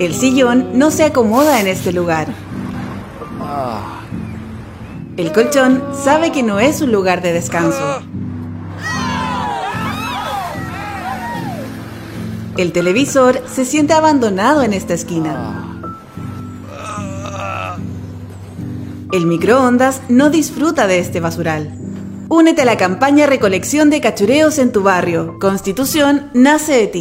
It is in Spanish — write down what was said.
El sillón no se acomoda en este lugar. El colchón sabe que no es un lugar de descanso. El televisor se siente abandonado en esta esquina. El microondas no disfruta de este basural. Únete a la campaña Recolección de Cachureos en tu barrio. Constitución nace de ti.